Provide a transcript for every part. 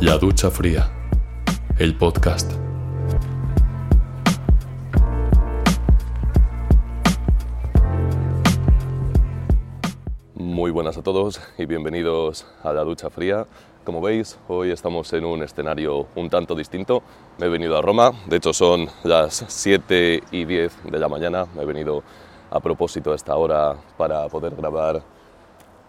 La ducha fría, el podcast. Muy buenas a todos y bienvenidos a la ducha fría. Como veis, hoy estamos en un escenario un tanto distinto. Me he venido a Roma, de hecho son las 7 y 10 de la mañana. Me he venido a propósito a esta hora para poder grabar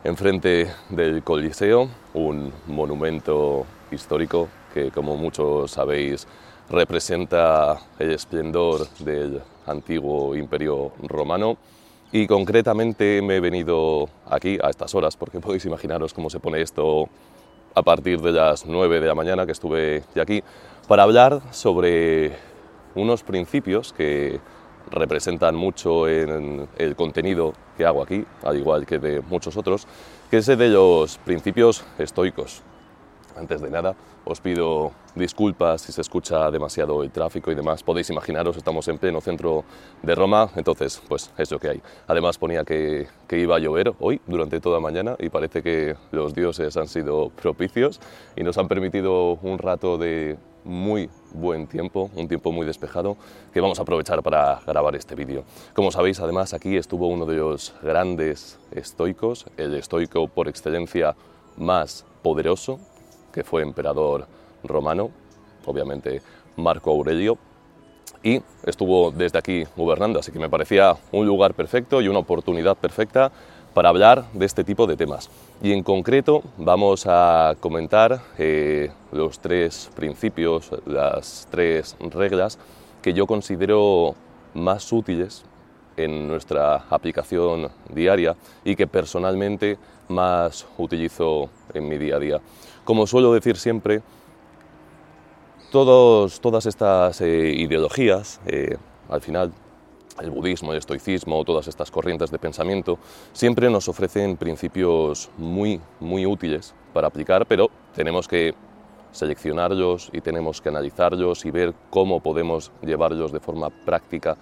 enfrente del Coliseo, un monumento histórico que, como muchos sabéis, representa el esplendor del antiguo imperio romano. Y concretamente me he venido aquí a estas horas, porque podéis imaginaros cómo se pone esto a partir de las 9 de la mañana que estuve ya aquí, para hablar sobre unos principios que representan mucho en el contenido que hago aquí, al igual que de muchos otros, que es el de los principios estoicos. Antes de nada, os pido disculpas si se escucha demasiado el tráfico y demás. Podéis imaginaros, estamos en pleno centro de Roma, entonces, pues es lo que hay. Además ponía que, que iba a llover hoy durante toda mañana y parece que los dioses han sido propicios y nos han permitido un rato de muy buen tiempo, un tiempo muy despejado, que vamos a aprovechar para grabar este vídeo. Como sabéis, además, aquí estuvo uno de los grandes estoicos, el estoico por excelencia más poderoso, que fue emperador romano, obviamente Marco Aurelio, y estuvo desde aquí gobernando, así que me parecía un lugar perfecto y una oportunidad perfecta para hablar de este tipo de temas. Y en concreto vamos a comentar eh, los tres principios, las tres reglas que yo considero más útiles en nuestra aplicación diaria y que personalmente más utilizo en mi día a día. Como suelo decir siempre, todos, todas estas eh, ideologías, eh, al final, el budismo, el estoicismo, todas estas corrientes de pensamiento, siempre nos ofrecen principios muy, muy útiles para aplicar, pero tenemos que seleccionarlos y tenemos que analizarlos y ver cómo podemos llevarlos de forma práctica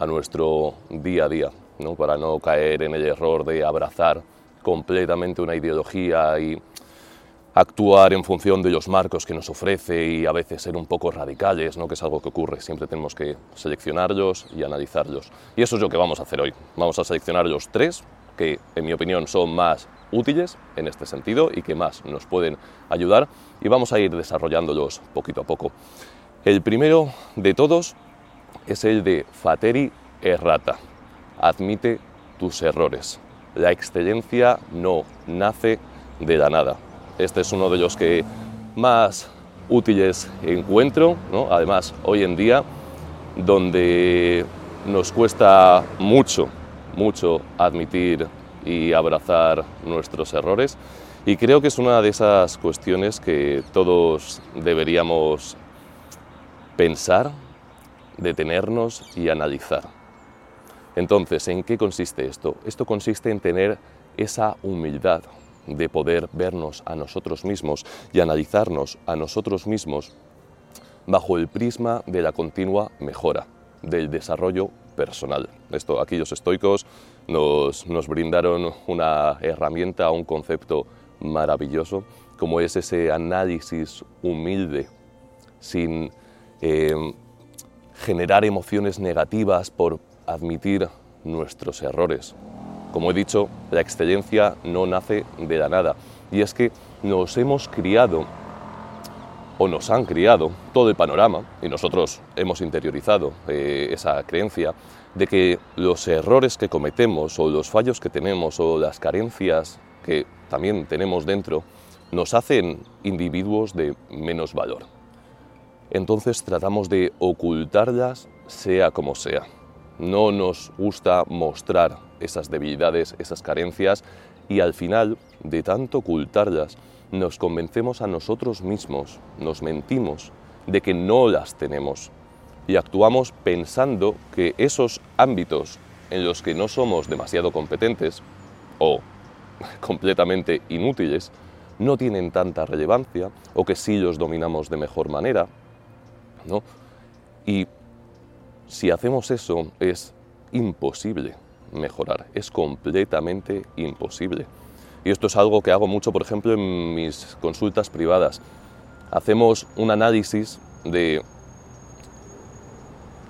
a nuestro día a día, ¿no? para no caer en el error de abrazar completamente una ideología y actuar en función de los marcos que nos ofrece y a veces ser un poco radicales, ¿no? que es algo que ocurre. Siempre tenemos que seleccionarlos y analizarlos. Y eso es lo que vamos a hacer hoy. Vamos a seleccionar los tres que, en mi opinión, son más útiles en este sentido y que más nos pueden ayudar y vamos a ir desarrollándolos poquito a poco. El primero de todos es el de Fateri Errata. Admite tus errores. La excelencia no nace de la nada este es uno de los que más útiles encuentro, además hoy en día, donde nos cuesta mucho, mucho admitir y abrazar nuestros errores. Y creo que es una de esas cuestiones que todos deberíamos pensar, detenernos y analizar. Entonces, ¿en qué consiste esto? Esto consiste en tener esa humildad, de poder vernos a nosotros mismos y analizarnos a nosotros mismos bajo el prisma de la continua mejora, del desarrollo personal. Esto, aquellos estoicos nos, nos brindaron una herramienta, un concepto maravilloso, como es ese análisis humilde, sin eh, generar emociones negativas por admitir nuestros errores, como he dicho, la excelencia no nace de la nada. Y es que nos hemos criado, o nos han criado, todo el panorama, y nosotros hemos interiorizado eh, esa creencia, de que los errores que cometemos, o los fallos que tenemos, o las carencias que también tenemos dentro, nos hacen individuos de menos valor. Entonces tratamos de ocultarlas sea como sea. No nos gusta mostrar esas debilidades, esas carencias y al final, de tanto ocultarlas, nos convencemos a nosotros mismos, nos mentimos de que no las tenemos y actuamos pensando que esos ámbitos en los que no somos demasiado competentes o completamente inútiles no tienen tanta relevancia o que sí los dominamos de mejor manera. ¿No? Y si hacemos eso es imposible mejorar, es completamente imposible. Y esto es algo que hago mucho, por ejemplo, en mis consultas privadas. Hacemos un análisis de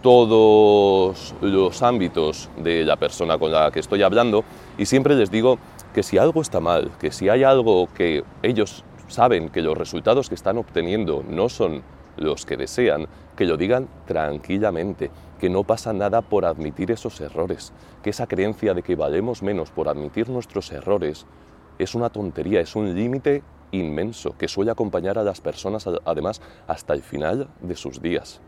todos los ámbitos de la persona con la que estoy hablando y siempre les digo que si algo está mal, que si hay algo que ellos saben que los resultados que están obteniendo no son los que desean, que lo digan tranquilamente, que no pasa nada por admitir esos errores, que esa creencia de que valemos menos por admitir nuestros errores es una tontería, es un límite inmenso que suele acompañar a las personas además hasta el final de sus días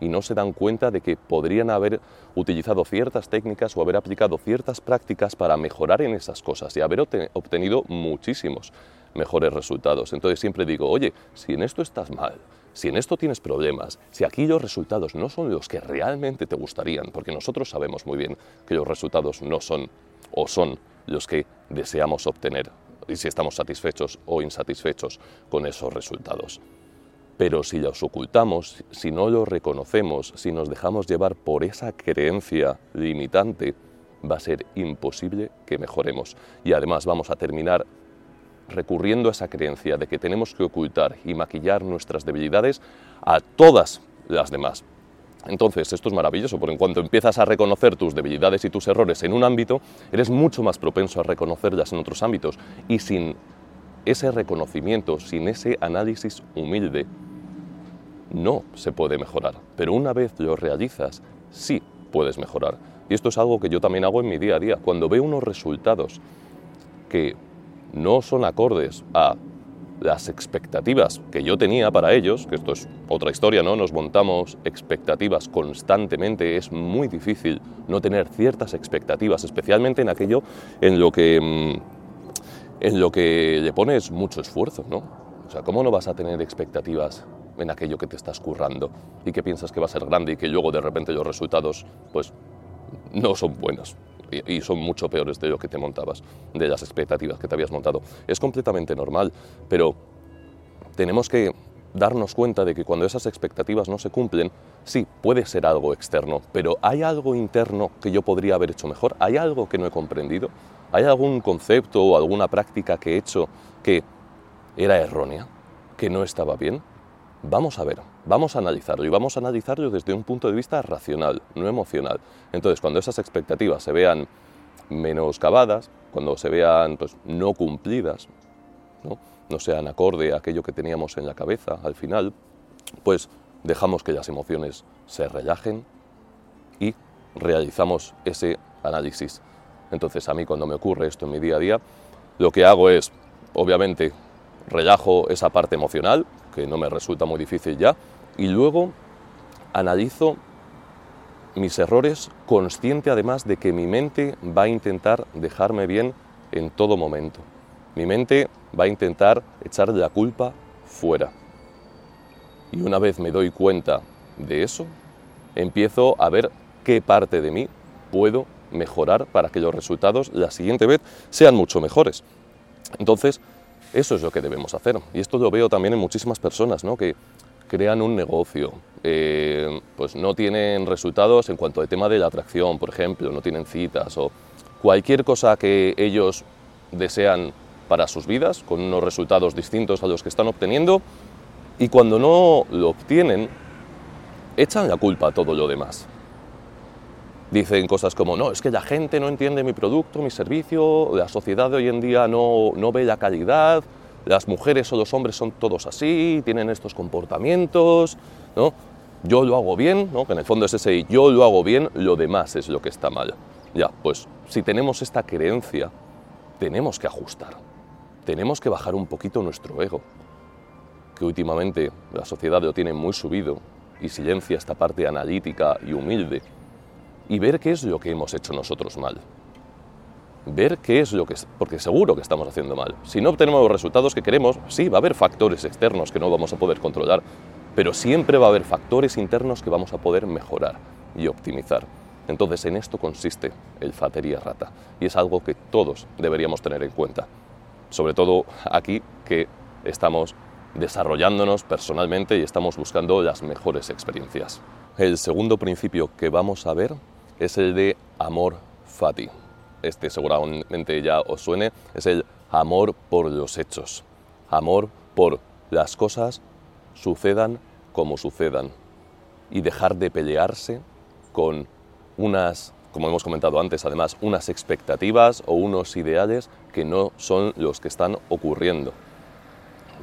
y no se dan cuenta de que podrían haber utilizado ciertas técnicas o haber aplicado ciertas prácticas para mejorar en esas cosas y haber obtenido muchísimos mejores resultados. Entonces siempre digo, oye, si en esto estás mal, si en esto tienes problemas, si aquí los resultados no son los que realmente te gustarían, porque nosotros sabemos muy bien que los resultados no son o son los que deseamos obtener, y si estamos satisfechos o insatisfechos con esos resultados. Pero si los ocultamos, si no los reconocemos, si nos dejamos llevar por esa creencia limitante, va a ser imposible que mejoremos. Y además vamos a terminar recurriendo a esa creencia de que tenemos que ocultar y maquillar nuestras debilidades a todas las demás. Entonces, esto es maravilloso, porque en cuanto empiezas a reconocer tus debilidades y tus errores en un ámbito, eres mucho más propenso a reconocerlas en otros ámbitos. Y sin ese reconocimiento, sin ese análisis humilde, no se puede mejorar, pero una vez lo realizas, sí puedes mejorar. Y esto es algo que yo también hago en mi día a día. Cuando veo unos resultados que no son acordes a las expectativas que yo tenía para ellos, que esto es otra historia, ¿no? Nos montamos expectativas constantemente, es muy difícil no tener ciertas expectativas, especialmente en aquello en lo que mm, en lo que le pones mucho esfuerzo, ¿no? O sea, ¿cómo no vas a tener expectativas en aquello que te estás currando y que piensas que va a ser grande y que luego de repente los resultados pues no son buenos y, son mucho peores de lo que te montabas, de las expectativas que te habías montado. Es completamente normal, pero tenemos que darnos cuenta de que cuando esas expectativas no se cumplen, sí, puede ser algo externo, pero ¿hay algo interno que yo podría haber hecho mejor? ¿Hay algo que no he comprendido? ¿Hay algún concepto o alguna práctica que he hecho que era errónea, que no estaba bien? Vamos a ver, vamos a analizarlo y vamos a analizarlo desde un punto de vista racional, no emocional. Entonces, cuando esas expectativas se vean menoscabadas, cuando se vean pues, no cumplidas, ¿no? no sean acorde a aquello que teníamos en la cabeza al final, pues dejamos que las emociones se relajen y realizamos ese análisis. Entonces a mí cuando me ocurre esto en mi día a día, lo que hago es, obviamente, relajo esa parte emocional, que no me resulta muy difícil ya, y luego analizo mis errores consciente además de que mi mente va a intentar dejarme bien en todo momento. Mi mente va a intentar echar la culpa fuera. Y una vez me doy cuenta de eso, empiezo a ver qué parte de mí puedo mejorar para que los resultados la siguiente vez sean mucho mejores. Entonces, eso es lo que debemos hacer. Y esto lo veo también en muchísimas personas, ¿no? que crean un negocio, eh, pues no tienen resultados en cuanto al tema de la atracción, por ejemplo, no tienen citas o cualquier cosa que ellos desean para sus vidas, con unos resultados distintos a los que están obteniendo, y cuando no lo obtienen, echan la culpa a todo lo demás. Dicen cosas como, no, es que la gente no entiende mi producto, mi servicio, la sociedad de hoy en día no, no ve la calidad, las mujeres o los hombres son todos así, tienen estos comportamientos, ¿no? Yo lo hago bien, ¿no? Que en el fondo es ese yo lo hago bien, lo demás es lo que está mal. Ya, pues si tenemos esta creencia, tenemos que ajustar. Tenemos que bajar un poquito nuestro ego, que últimamente la sociedad lo tiene muy subido y silencia esta parte analítica y humilde y ver qué es lo que hemos hecho nosotros mal. ver qué es lo que... porque seguro que estamos haciendo mal. Si no obtenemos los resultados que queremos, sí, va a haber factores externos que no vamos a poder controlar, pero siempre va a haber factores internos que vamos a poder mejorar y optimizar. Entonces en esto consiste el fatería rata y es algo que todos deberíamos tener en cuenta. Sobre todo aquí que estamos desarrollándonos personalmente y estamos buscando las mejores experiencias. El segundo principio que vamos a ver es el de amor fati. Este seguramente ya os suene, es el amor por los hechos. Amor por las cosas sucedan como sucedan y dejar de pelearse con unas, como hemos comentado antes, además, unas expectativas o unos ideales que no son los que están ocurriendo.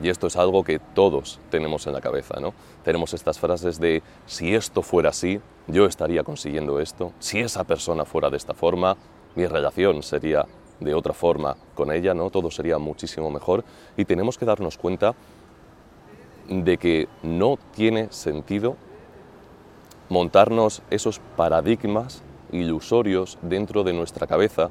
Y esto es algo que todos tenemos en la cabeza, ¿no? Tenemos estas frases de si esto fuera así, yo estaría consiguiendo esto, si esa persona fuera de esta forma, mi relación sería de otra forma con ella, ¿no? Todo sería muchísimo mejor y tenemos que darnos cuenta de que no tiene sentido montarnos esos paradigmas ilusorios dentro de nuestra cabeza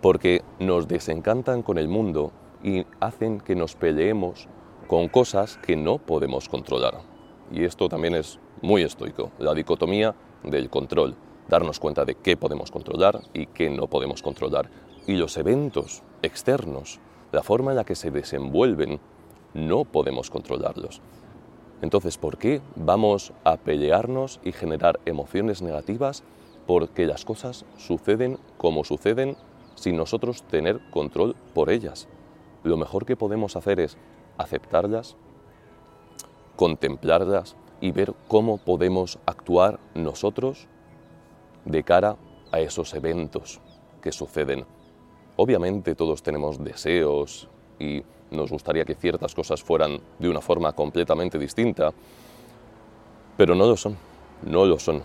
porque nos desencantan con el mundo y hacen que nos peleemos con cosas que no podemos controlar. Y esto también es muy estoico, la dicotomía del control, darnos cuenta de qué podemos controlar y qué no podemos controlar. Y los eventos externos, la forma en la que se desenvuelven, no podemos controlarlos. Entonces, ¿por qué vamos a pelearnos y generar emociones negativas? Porque las cosas suceden como suceden sin nosotros tener control por ellas. Lo mejor que podemos hacer es aceptarlas, contemplarlas y ver cómo podemos actuar nosotros de cara a esos eventos que suceden. Obviamente todos tenemos deseos y nos gustaría que ciertas cosas fueran de una forma completamente distinta, pero no lo son, no lo son.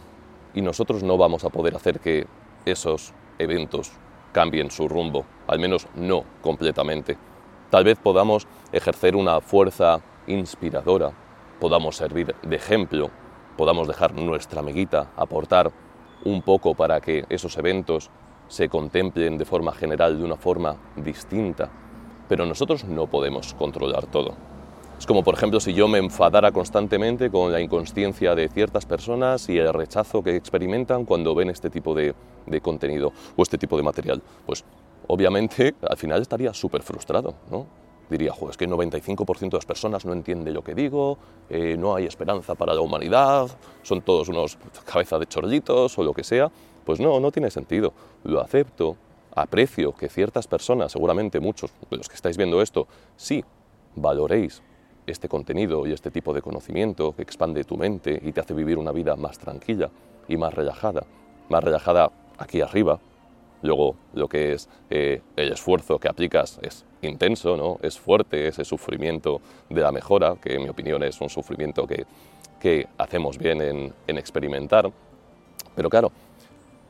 Y nosotros no vamos a poder hacer que esos eventos cambien su rumbo, al menos no completamente. Tal vez podamos ejercer una fuerza inspiradora, podamos servir de ejemplo, podamos dejar nuestra amiguita aportar un poco para que esos eventos se contemplen de forma general de una forma distinta pero nosotros no podemos controlar todo. Es como, por ejemplo, si yo me enfadara constantemente con la inconsciencia de ciertas personas y el rechazo que experimentan cuando ven este tipo de, contenido o este tipo de material. Pues obviamente al final estaría súper frustrado, ¿no? Diría, es que el 95% de las personas no entiende lo que digo, eh, no hay esperanza para la humanidad, son todos unos cabezas de chorlitos o lo que sea. Pues no, no tiene sentido. Lo acepto, aprecio que ciertas personas, seguramente muchos de los que estáis viendo esto, sí valoréis este contenido y este tipo de conocimiento que expande tu mente y te hace vivir una vida más tranquila y más relajada, más relajada aquí arriba. Luego lo que es eh, el esfuerzo que aplicas es intenso, ¿no? es fuerte, ese sufrimiento de la mejora, que en mi opinión es un sufrimiento que, que hacemos bien en, en experimentar. Pero claro,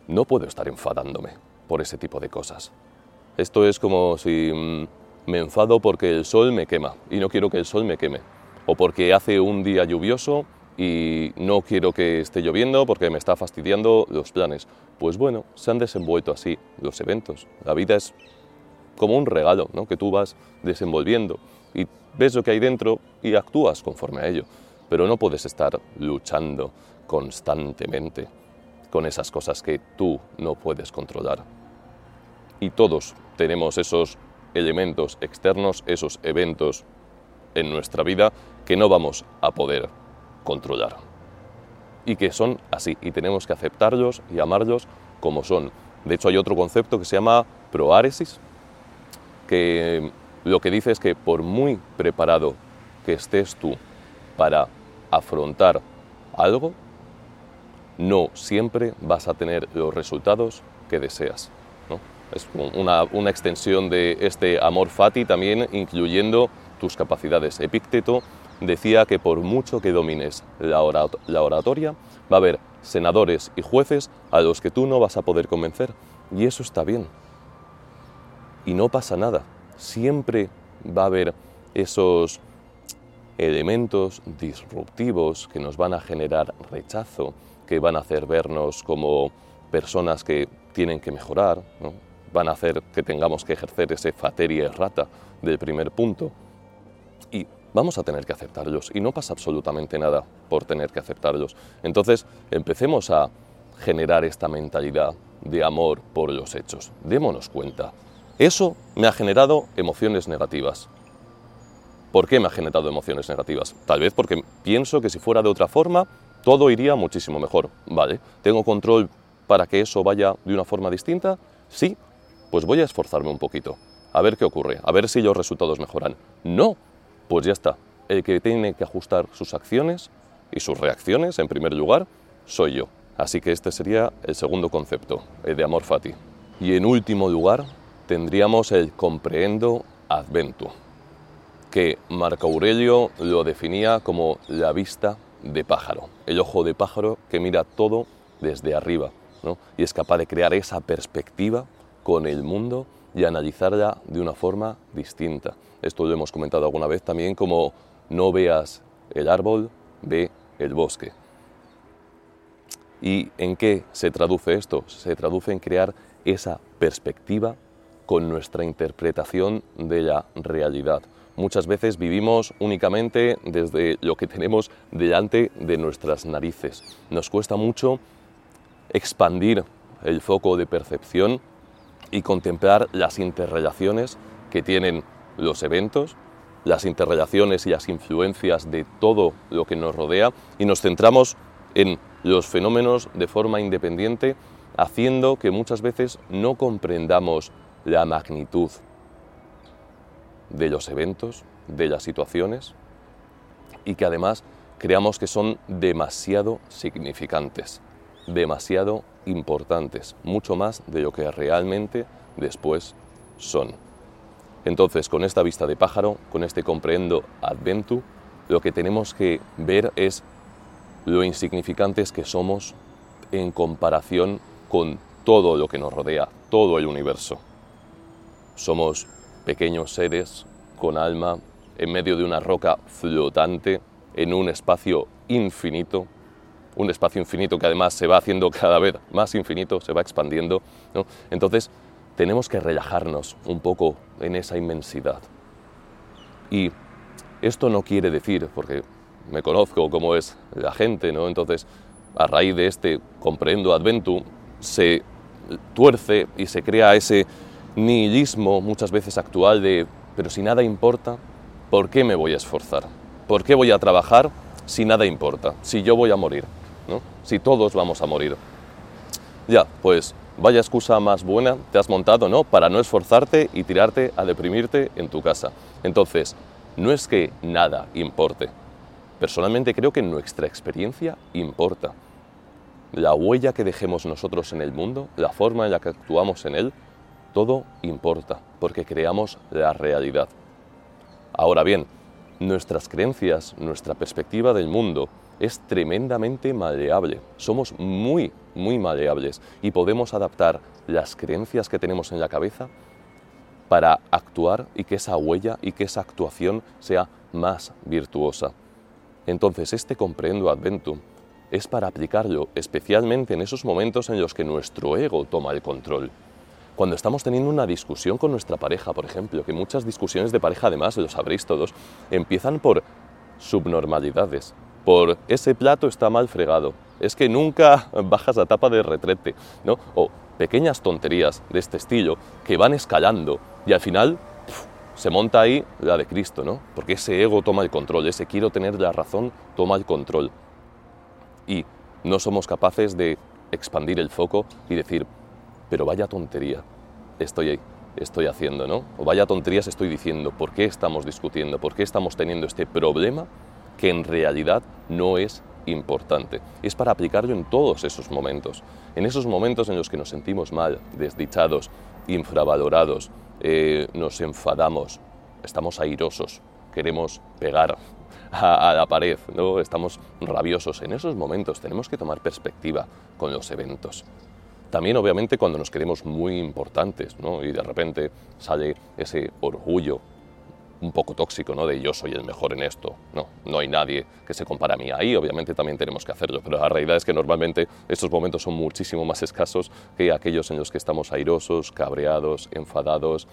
no puedo estar enfadándome, por ese tipo de cosas. Esto es como si mm, me enfado porque el sol me quema y no quiero que el sol me queme, o porque hace un día lluvioso y no quiero que esté lloviendo porque me está fastidiando los planes. Pues bueno, se han desenvuelto así los eventos. La vida es como un regalo ¿no? que tú vas desenvolviendo y ves lo que hay dentro y actúas conforme a ello. Pero no puedes estar luchando constantemente con esas cosas que tú no puedes controlar. Y todos tenemos esos elementos externos, esos eventos en nuestra vida que no vamos a poder controlar. Y que son así, y tenemos que aceptarlos y amarlos como son. De hecho, hay otro concepto que se llama proáresis, que lo que dice es que por muy preparado que estés tú para afrontar algo, no siempre vas a tener los resultados que deseas. Es una, una, extensión de este amor fati también incluyendo tus capacidades. Epícteto decía que por mucho que domines la, oratoria, va a haber senadores y jueces a los que tú no vas a poder convencer. Y eso está bien. Y no pasa nada. Siempre va a haber esos elementos disruptivos que nos van a generar rechazo, que van a hacer vernos como personas que tienen que mejorar, van a hacer que tengamos que ejercer ese fateria errata del primer punto. Vamos a tener que aceptarlos y no pasa absolutamente nada por tener que aceptarlos. Entonces, empecemos a generar esta mentalidad de amor por los hechos. Démonos cuenta. Eso me ha generado emociones negativas. ¿Por qué me ha generado emociones negativas? Tal vez porque pienso que si fuera de otra forma, todo iría muchísimo mejor. Vale, ¿tengo control para que eso vaya de una forma distinta? Sí, pues voy a esforzarme un poquito, a ver qué ocurre, a ver si los resultados mejoran. No, pues ya está. El que tiene que ajustar sus acciones y sus reacciones, en primer lugar, soy yo. Así que este sería el segundo concepto, el de amor fati. Y en último lugar, tendríamos el comprehendo adventu, que Marco Aurelio lo definía como la vista de pájaro, el ojo de pájaro que mira todo desde arriba y es capaz de crear esa perspectiva con el mundo y analizarla de una forma distinta. Esto lo hemos comentado alguna vez también como no veas el árbol, ve el bosque. ¿Y en qué se traduce esto? Se traduce en crear esa perspectiva con nuestra interpretación de la realidad. Muchas veces vivimos únicamente desde lo que tenemos delante de nuestras narices. Nos cuesta mucho expandir el foco de percepción y contemplar las interrelaciones que tienen los eventos, las interrelaciones y las influencias de todo lo que nos rodea y nos centramos en los fenómenos de forma independiente, haciendo que muchas veces no comprendamos la magnitud de los eventos, de las situaciones, y que además creamos que son demasiado significantes, demasiado importantes, mucho más de lo que realmente después son. Entonces, con esta vista de pájaro, con este comprendo adventu, lo que tenemos que ver es lo insignificantes que somos en comparación con todo lo que nos rodea, todo el universo. Somos pequeños seres con alma en medio de una roca flotante en un espacio infinito, un espacio infinito que además se va haciendo cada vez más infinito, se va expandiendo. Entonces tenemos que relajarnos un poco en esa inmensidad. Y esto no quiere decir, porque me conozco cómo es la gente, ¿no? Entonces, a raíz de este comprendo adventu, se tuerce y se crea ese nihilismo muchas veces actual de, pero si nada importa, ¿por qué me voy a esforzar? ¿Por qué voy a trabajar si nada importa? Si yo voy a morir, Si todos vamos a morir. Ya, pues vaya excusa más buena te has montado, ¿no? Para no esforzarte y tirarte a deprimirte en tu casa. Entonces, no es que nada importe, Personalmente creo que nuestra experiencia importa. La huella que dejemos nosotros en el mundo, la forma en la que actuamos en él, todo importa, porque creamos la realidad. Ahora bien, nuestras creencias, nuestra perspectiva del mundo es tremendamente maleable. Somos muy, muy maleables y podemos adaptar las creencias que tenemos en la cabeza para actuar y que esa huella y que esa actuación sea más virtuosa. Entonces, este comprendo adventum es para aplicarlo especialmente en esos momentos en los que nuestro ego toma el control. Cuando estamos teniendo una discusión con nuestra pareja, por ejemplo, que muchas discusiones de pareja, además, lo sabréis todos, empiezan por subnormalidades, por ese plato está mal fregado, es que nunca bajas la tapa de retrete, ¿no? O pequeñas tonterías de este estilo que van escalando y al final se monta ahí la de Cristo, ¿no? Porque ese ego toma el control, ese quiero tener la razón toma el control. Y no somos capaces de expandir el foco y decir, pero vaya tontería estoy, estoy haciendo, ¿no? O vaya tonterías estoy diciendo, ¿por qué estamos discutiendo? ¿Por qué estamos teniendo este problema que en realidad no es importante? Es para aplicarlo en todos esos momentos, en esos momentos en los que nos sentimos mal, desdichados, infravalorados, eh, nos enfadamos, estamos airosos, queremos pegar a, la pared, ¿no? estamos rabiosos. En esos momentos tenemos que tomar perspectiva con los eventos. También obviamente cuando nos queremos muy importantes ¿no? y de repente sale ese orgullo un poco tóxico, ¿no? De yo soy el mejor en esto. No, no hay nadie que se compara a mí. Ahí obviamente también tenemos que hacerlo, pero la realidad es que normalmente estos momentos son muchísimo más escasos que aquellos en los que estamos airosos, cabreados, enfadados,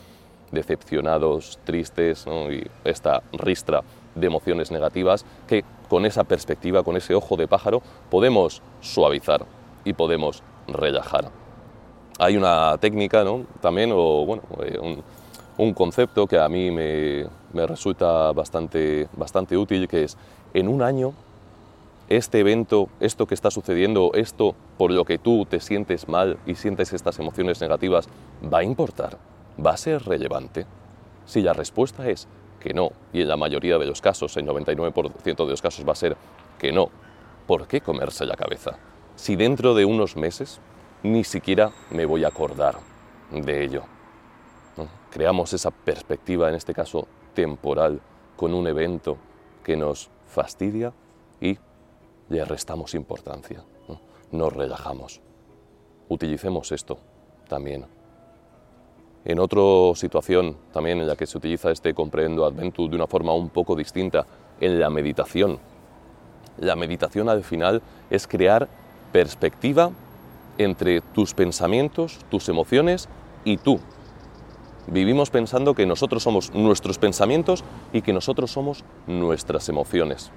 decepcionados, tristes, y esta ristra de emociones negativas que con esa perspectiva, con ese ojo de pájaro, podemos suavizar y podemos relajar. Hay una técnica ¿no? también, o bueno, eh, un concepto que a mí me, resulta bastante, bastante útil, que es en un año este evento, esto que está sucediendo, esto por lo que tú te sientes mal y sientes estas emociones negativas, ¿va a importar? ¿Va a ser relevante? Si la respuesta es que no, y en la mayoría de los casos, el 99% de los casos va a ser que no, ¿por qué comerse la cabeza? Si dentro de unos meses ni siquiera me voy a acordar de ello. Creamos esa perspectiva, en este caso temporal, con un evento que nos fastidia y le restamos importancia. Nos relajamos. Utilicemos esto también. En otra situación también en la que se utiliza este comprendo adventu de una forma un poco distinta, en la meditación. La meditación al final es crear perspectiva entre tus pensamientos, tus emociones y tú, Vivimos pensando que nosotros somos nuestros pensamientos y que nosotros somos nuestras emociones.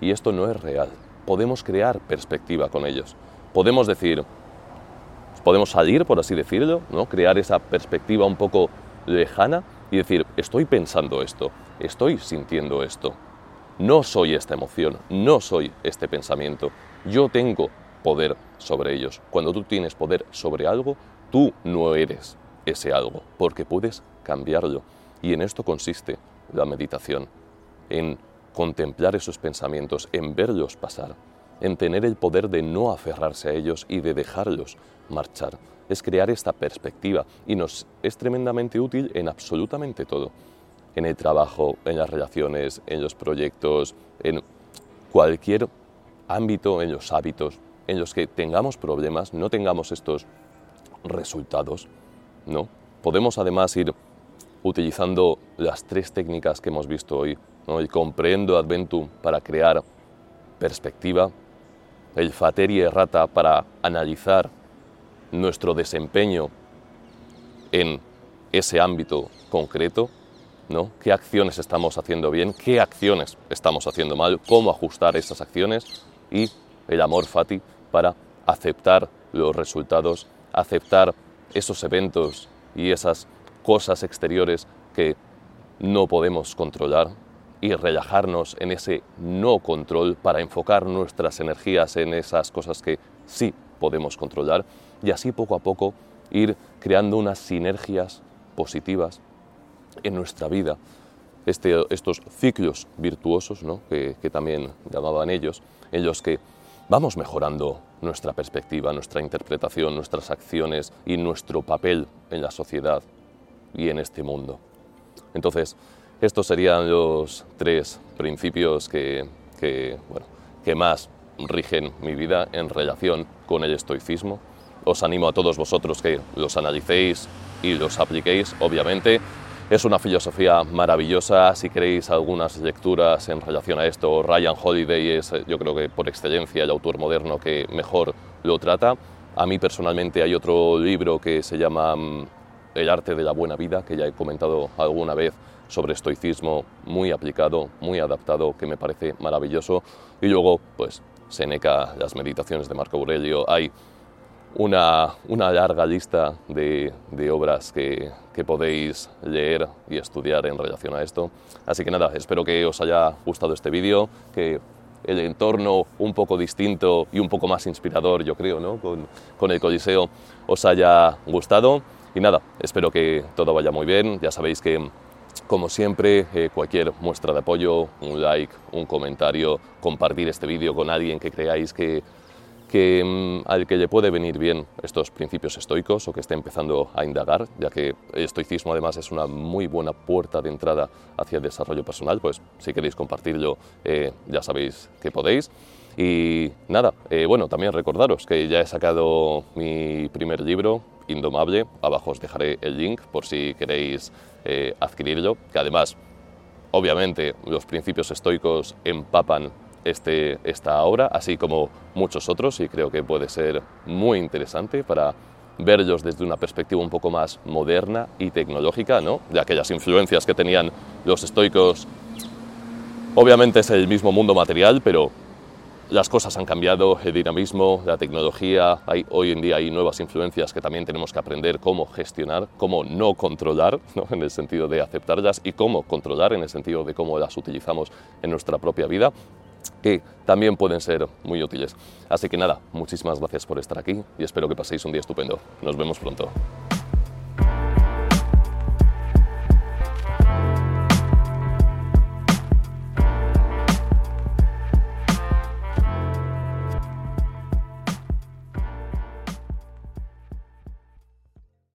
Y esto no es real. Podemos crear perspectiva con ellos. Podemos decir, podemos salir, por así decirlo, ¿no? crear esa perspectiva un poco lejana y decir, estoy pensando esto, estoy sintiendo esto. No soy esta emoción, no soy este pensamiento. Yo tengo poder sobre ellos. Cuando tú tienes poder sobre algo, tú no eres ese algo, porque puedes cambiarlo. Y en esto consiste la meditación, en contemplar esos pensamientos, en verlos pasar, en tener el poder de no aferrarse a ellos y de dejarlos marchar. Es crear esta perspectiva y nos es tremendamente útil en absolutamente todo. En el trabajo, en las relaciones, en los proyectos, en cualquier ámbito, en los hábitos, en los que tengamos problemas, no tengamos estos resultados, ¿no? Podemos además ir utilizando las tres técnicas que hemos visto hoy, el comprendo adventum para crear perspectiva, el fateri errata para analizar nuestro desempeño en ese ámbito concreto, ¿no? qué acciones estamos haciendo bien, qué acciones estamos haciendo mal, cómo ajustar esas acciones y el amor fati para aceptar los resultados, aceptar esos eventos y esas cosas exteriores que no podemos controlar y relajarnos en ese no control para enfocar nuestras energías en esas cosas que sí podemos controlar y así poco a poco ir creando unas sinergias positivas en nuestra vida. Este, estos ciclos virtuosos ¿no? que, que también llamaban ellos, en los que vamos mejorando nuestra perspectiva, nuestra interpretación, nuestras acciones y nuestro papel en la sociedad y en este mundo. Entonces, estos serían los tres principios que, que, bueno, que más rigen mi vida en relación con el estoicismo. Os animo a todos vosotros que los analicéis y los apliquéis, obviamente, es una filosofía maravillosa. Si queréis algunas lecturas en relación a esto, Ryan Holiday es, yo creo que por excelencia, el autor moderno que mejor lo trata. A mí personalmente hay otro libro que se llama mm, El arte de la buena vida, que ya he comentado alguna vez sobre estoicismo, muy aplicado, muy adaptado, que me parece maravilloso. Y luego, pues, Seneca, las meditaciones de Marco Aurelio. Hay una, una larga lista de, de obras que, que, podéis leer y estudiar en relación a esto. Así que nada, espero que os haya gustado este vídeo, que el entorno un poco distinto y un poco más inspirador, yo creo, ¿no? con, con el Coliseo os haya gustado. Y nada, espero que todo vaya muy bien. Ya sabéis que como siempre, eh, cualquier muestra de apoyo, un like, un comentario, compartir este vídeo con alguien que creáis que que, mm, al que le puede venir bien estos principios estoicos o que esté empezando a indagar, ya que el estoicismo además es una muy buena puerta de entrada hacia el desarrollo personal, pues si queréis compartirlo eh, ya sabéis que podéis. Y nada, eh, bueno, también recordaros que ya he sacado mi primer libro, Indomable, abajo os dejaré el link por si queréis eh, adquirirlo, que además obviamente los principios estoicos empapan este, esta obra, así como muchos otros, y creo que puede ser muy interesante para verlos desde una perspectiva un poco más moderna y tecnológica, ¿no? de aquellas influencias que tenían los estoicos. Obviamente es el mismo mundo material, pero las cosas han cambiado, el dinamismo, la tecnología, hay, hoy en día hay nuevas influencias que también tenemos que aprender cómo gestionar, cómo no controlar, ¿no? en el sentido de aceptarlas, y cómo controlar, en el sentido de cómo las utilizamos en nuestra propia vida que también pueden ser muy útiles. Así que nada, muchísimas gracias por estar aquí y espero que paséis un día estupendo. Nos vemos pronto.